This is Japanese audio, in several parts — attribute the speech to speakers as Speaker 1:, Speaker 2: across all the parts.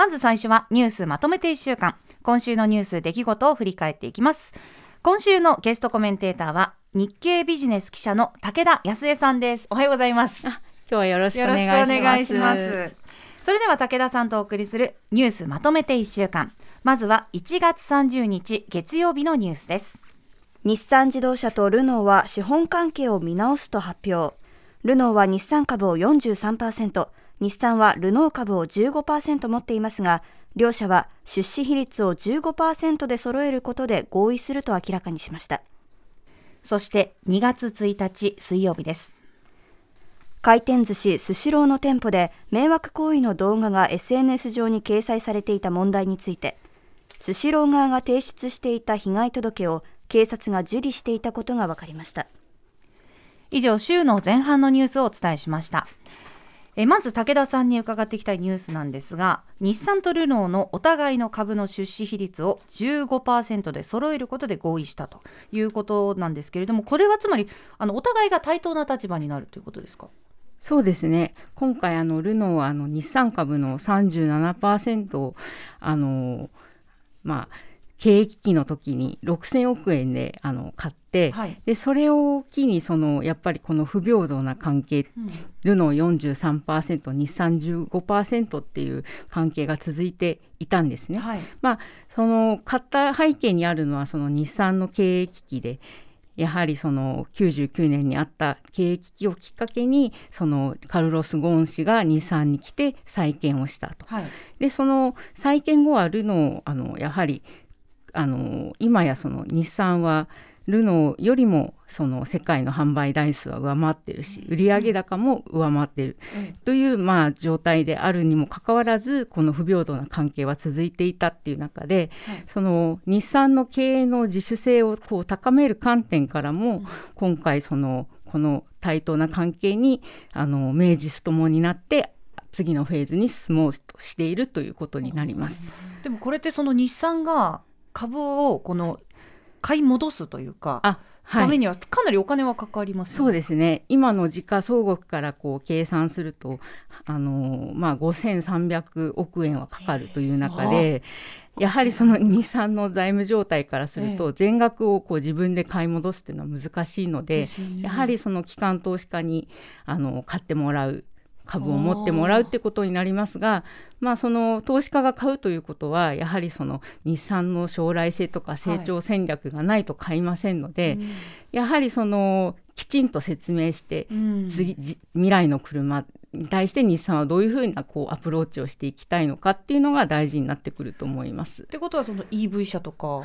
Speaker 1: まず最初はニュースまとめて1週間。今週のニュース出来事を振り返っていきます。今週のゲストコメンテーターは日経ビジネス記者の武田康江さんです。おはようございます。
Speaker 2: 今日はよろしくお願いします。
Speaker 1: それでは武田さんとお送りするニュースまとめて1週間。まずは1月30日月曜日のニュースです。
Speaker 3: 日産自動車とルノーは資本関係を見直すと発表。ルノーは日産株を43%、日産はルノー株を15%持っていますが、両社は出資比率を15%で揃えることで合意すると明らかにしました。
Speaker 1: そして2月1日水曜日です。
Speaker 3: 回転寿司スシローの店舗で迷惑行為の動画が SNS 上に掲載されていた問題について、スシロー側が提出していた被害届を警察が受理していたことが分かりました
Speaker 1: 以上週の前半のニュースをお伝えしましたえまず武田さんに伺っていきたいニュースなんですが日産とルノーのお互いの株の出資比率を15%で揃えることで合意したということなんですけれどもこれはつまりあのお互いが対等な立場になるということですか？
Speaker 2: そうですね。今回あのルノーはあの日産株の37%をあのまあ経営危機の時に6000億円であの買って、はい、でそれを機にそのやっぱりこの不平等な関係、うん、ルノー43%日産15%っていう関係が続いていたんですね。はい、まあその買った背景にあるのはその日産の経営危機でやはりその99年にあった経営危機をきっかけにそのカルロス・ゴーン氏が日産に来て再建をしたと。はい、でその再建後はルノーあのやはりあの今やその日産はルノーよりもその世界の販売台数は上回ってるし売上高も上回ってる。というまあ状態であるにもかかわらずこの不平等な関係は続いていたっていう中で、その日産の経営の自主性をこう高める観点からも、今回そのこの対等な関係にあの名実ともになって次のフェーズに進もうとしているということになります。
Speaker 1: でもこれってその日産が株をこの買い戻すというか。あためにはかなりお金はかかります、
Speaker 2: ね、そうですね。今の時価総額からこう計算するとあの、まあ、5300億円はかかるという中でやはりその日産の財務状態からすると全額をこう自分で買い戻すっていうのは難しいので、やはりその機関投資家にあの買ってもらう株を持ってもらうってことになりますが、まあ、その投資家が買うということはやはりその日産の将来性とか成長戦略がないと買いませんので、はいやはりそのきちんと説明して、うん、未来の車に対して日産はどういうふうなこうアプローチをしていきたいのかっていうのが大事になってくると思います。
Speaker 1: ってことはその EV 車とか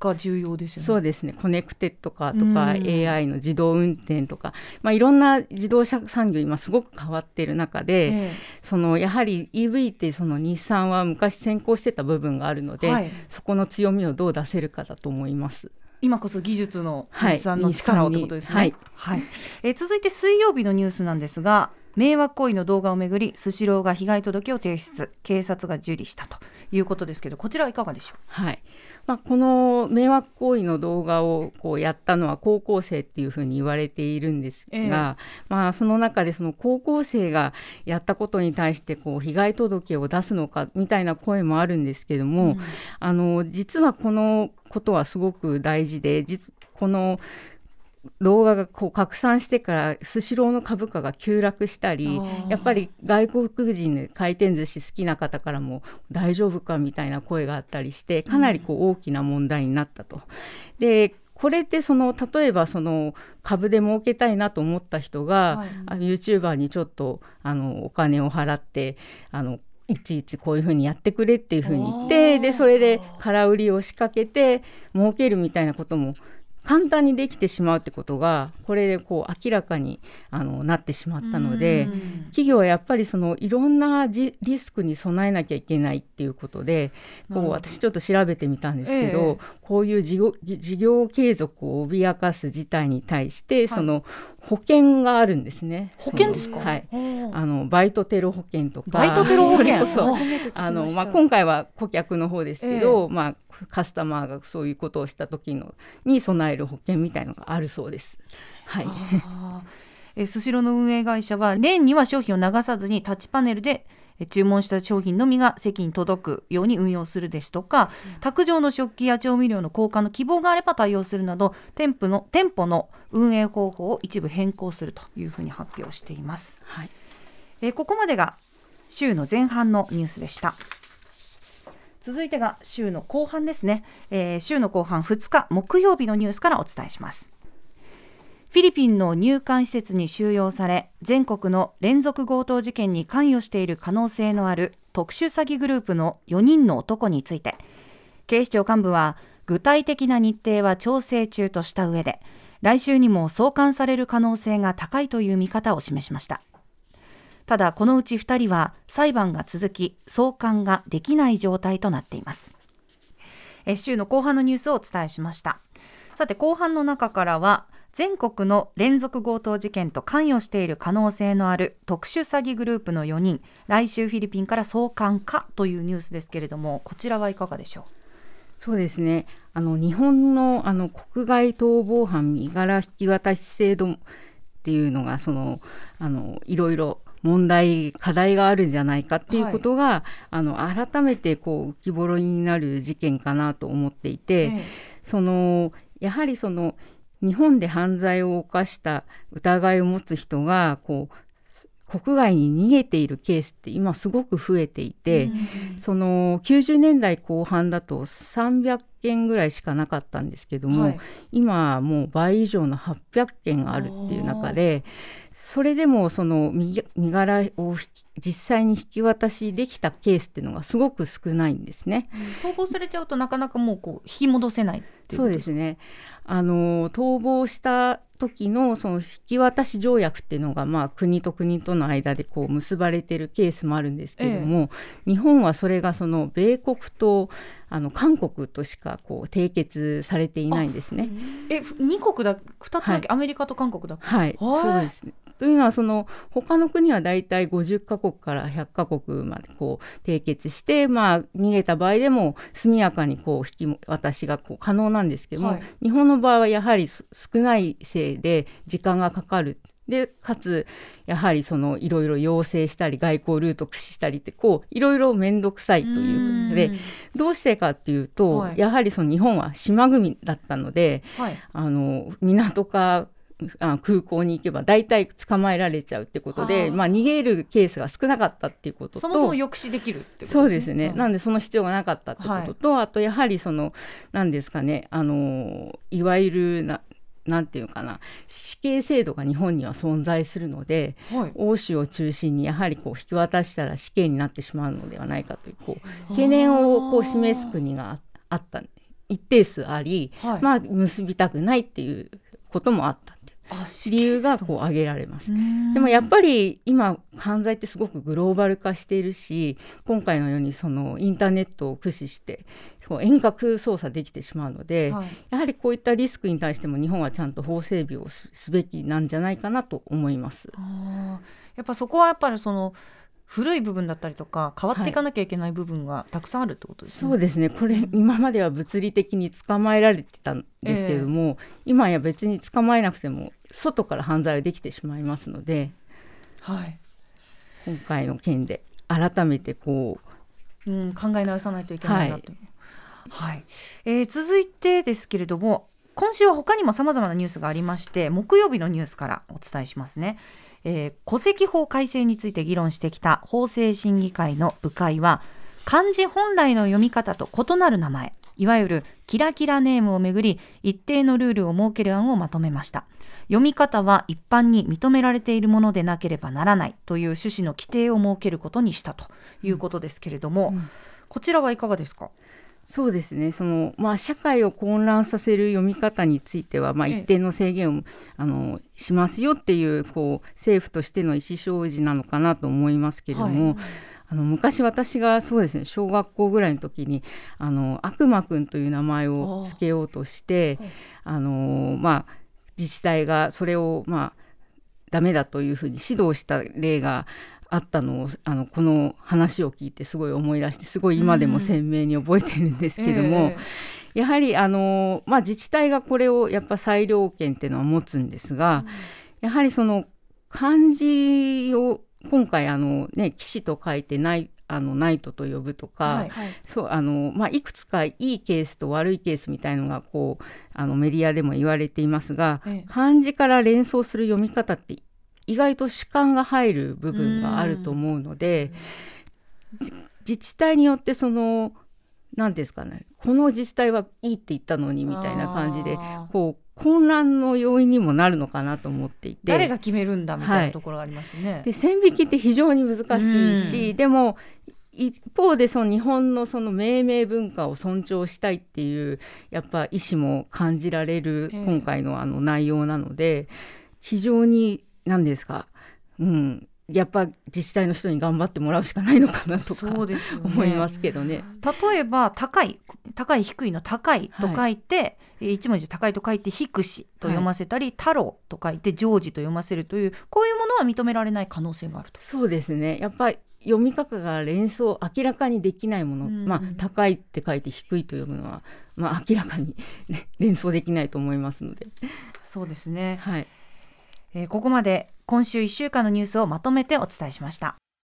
Speaker 1: が重要ですよね。はい、
Speaker 2: そうですね。コネクテッドカーとか、うん、AI の自動運転とか、まあ、いろんな自動車産業今すごく変わっている中で、ええ、そのやはり EV ってその日産は昔先行してた部分があるので、はい、そこの強みをどう出せるかだと思います。
Speaker 1: 今こそ技術の日産の力をということですね。はい、はい、え続いて水曜日のニュースなんですが、迷惑行為の動画をめぐりスシローが被害届を提出。警察が受理したということですけどこちらはいかがでしょう？
Speaker 2: はい。まあ、この迷惑行為の動画をこうやったのは高校生っていうふうに言われているんですが、えー、まあ、その中でその高校生がやったことに対してこう被害届を出すのかみたいな声もあるんですけども、うん、あの実はこのことはすごく大事で実この動画がこう拡散してからスシローの株価が急落したりやっぱり外国人で回転寿司好きな方からも大丈夫かみたいな声があったりしてかなりこう大きな問題になったと。でこれってその例えばその株で儲けたいなと思った人が、はい、YouTuber にちょっとあのお金を払ってあのいちいちこういうふうにやってくれっていうふうに言ってでそれで空売りを仕掛けて儲けるみたいなことも簡単にできてしまうってことがこれでこう明らかにあのなってしまったので企業はやっぱりそのいろんなリスクに備えなきゃいけないっていうことでこう私ちょっと調べてみたんですけど、ええ、こういう事業事業継続を脅かす事態に対して、はい、その保険があるんですね。
Speaker 1: 保険ですか？
Speaker 2: はい。あのバイトテロ保険とか。
Speaker 1: バイトテロ保険？
Speaker 2: そあのまあ今回は顧客の方ですけど、えー、まあカスタマーがそういうことをした時のに備える保険みたいのがあるそうです。はい。
Speaker 1: えスシローの運営会社はレーンには商品を流さずにタッチパネルで注文した商品のみが席に届くように運用するですとか、卓上の食器や調味料の交換の希望があれば対応するなど店舗の店舗の運営方法を一部変更するというふうに発表しています。はい、えここまでが週の前半のニュースでした。続いてが週の後半ですね、えー、週の後半2日木曜日のニュースからお伝えしますフィリピンの入管施設に収容され全国の連続強盗事件に関与している可能性のある特殊詐欺グループの4人の男について警視庁幹部は具体的な日程は調整中とした上で来週にも送還される可能性が高いという見方を示しました。ただこのうち2人は裁判が続き送還ができない状態となっています。週の後半のニュースをお伝えしました。さて後半の中からは全国の連続強盗事件と関与している可能性のある特殊詐欺グループの4人。来週フィリピンから送還かというニュースですけれどもこちらはいかがでしょう？
Speaker 2: そうですね。あの日本のあの国外逃亡犯身柄引き渡し制度っていうのがそのあのいろいろ問題課題があるんじゃないかっていうことが、はい、あの改めてこう浮き彫りになる事件かなと思っていて、ええ、そのやはりその日本で犯罪を犯した疑いを持つ人がこう国外に逃げているケースって今すごく増えていて、うん、その90年代後半だと300件ぐらいしかなかったんですけども、はい、今もう倍以上の800件あるっていう中でそれでもその身柄を実際に引き渡しできたケースっていうのがすごく少ないんですね。
Speaker 1: 逃亡されちゃうとなかなかもうこう引き戻せない
Speaker 2: そうですね。あの逃亡した時のその引き渡し条約っていうのが、まあ、国と国との間でこう結ばれてるケースもあるんですけれども、ええ、日本はそれがその米国とあの韓国としかこう締結されていないんですね。
Speaker 1: え2国だ2つだけ、はい、アメリカと韓国だ
Speaker 2: はい、そうですね。というのはその他の国はだいたい50カ国から100カ国までこう締結して、まあ、逃げた場合でも速やかにこう引き渡しがこう可能なんですけども、はい、日本の場合はやはり少ないせいで時間がかかる。でかつやはりそのいろいろ要請したり外交ルート駆使したりってこういろいろ面倒くさいということでどうしてかっていうと、はい、やはりその日本は島国だったので、はい、あの港かあ空港に行けば大体捕まえられちゃうってことで、まあ、逃げるケースが少なかったっていうことと
Speaker 1: そもそも抑止できるってことですね。
Speaker 2: そうですね、なんでその必要がなかったってことと、はい、あとやはりその何ですかねあのいわゆるななんていうかな死刑制度が日本には存在するので、はい、欧州を中心にやはりこう引き渡したら死刑になってしまうのではないかというこう懸念をこう示す国があった一定数あり、はい、まあ結びたくないっていうこともあった理由がこう挙げられます。でもやっぱり今犯罪ってすごくグローバル化しているし今回のようにそのインターネットを駆使して遠隔操作できてしまうので、はい、やはりこういったリスクに対しても日本はちゃんと法整備をすべきなんじゃないかなと思います。
Speaker 1: やっぱそこはやっぱりその古い部分だったりとか変わっていかなきゃいけない部分がたくさんあるってことです
Speaker 2: ね。はい、そうですねこれ今までは物理的に捕まえられてたんですけれども、えー、今や別に捕まえなくても外から犯罪はできてしまいますので、はい、今回の件で改めてこ
Speaker 1: う、うん、考え直さないといけないなと。はい、はい、えー、続いてですけれども今週は他にもさまざまなニュースがありまして木曜日のニュースからお伝えしますね。えー、戸籍法改正について議論してきた法制審議会の部会は漢字本来の読み方と異なる名前いわゆるキラキラネームをめぐり一定のルールを設ける案をまとめました。読み方は一般に認められているものでなければならないという趣旨の規定を設けることにしたということですけれども、うん。うん、こちらはいかがですか？
Speaker 2: そうですね。その、まあ、社会を混乱させる読み方については、まあ、一定の制限を、あのしますよっていうこう政府としての意思表示なのかなと思いますけれども。はいあの昔私がそうですね小学校ぐらいの時にあの悪魔くんという名前を付けようとしてあのまあ自治体がそれをまあダメだというふうに指導した例があったのをあのこの話を聞いてすごい思い出してすごい今でも鮮明に覚えてるんですけども、うんえー、やはりあの、まあ、自治体がこれをやっぱ裁量権っていうのは持つんですが、うん、やはりその漢字を今回あのね騎士と書いてないあのナイトと呼ぶとか、
Speaker 1: はい
Speaker 2: そうあのまあ、いくつかいいケースと悪いケースみたいのがこうあのメディアでも言われていますが、
Speaker 1: ええ。
Speaker 2: 漢字から連想する読み方って意外と主観が入る部分があると思うので自治体によってその何ですかねこの自治体はいいって言ったのにみたいな感じでこう混乱の要因にもなるのかなと思っていて。
Speaker 1: 誰が決めるんだみたい
Speaker 2: は
Speaker 1: ないところがありますね。
Speaker 2: で線引きって非常に難しいし、
Speaker 1: うん。
Speaker 2: でも一方でその日本のその命名文化を尊重したいっていうやっぱ意思も感じられる
Speaker 1: ええ。
Speaker 2: 今回のあの内容なので非常に何ですか、うん、やっぱ自治体の人に頑張ってもらうしかないのかなとか
Speaker 1: そうですよね。
Speaker 2: 思いますけどね。
Speaker 1: 例えば高い高い低いの高いと書いて、えー一文字高いと書いて低しと読ませたり、太郎と書いて常時と読ませるというこういうものは認められない可能性があると。
Speaker 2: そうですね。やっぱり読み方が連想明らかにできないもの、
Speaker 1: うん。
Speaker 2: まあ高いって書いて低いと読むのは、まあ、明らかに、ね、連想できないと思いますので、
Speaker 1: そうですね、
Speaker 2: はい、
Speaker 1: えーここまで今週1週間のニュースをまとめてお伝えしました。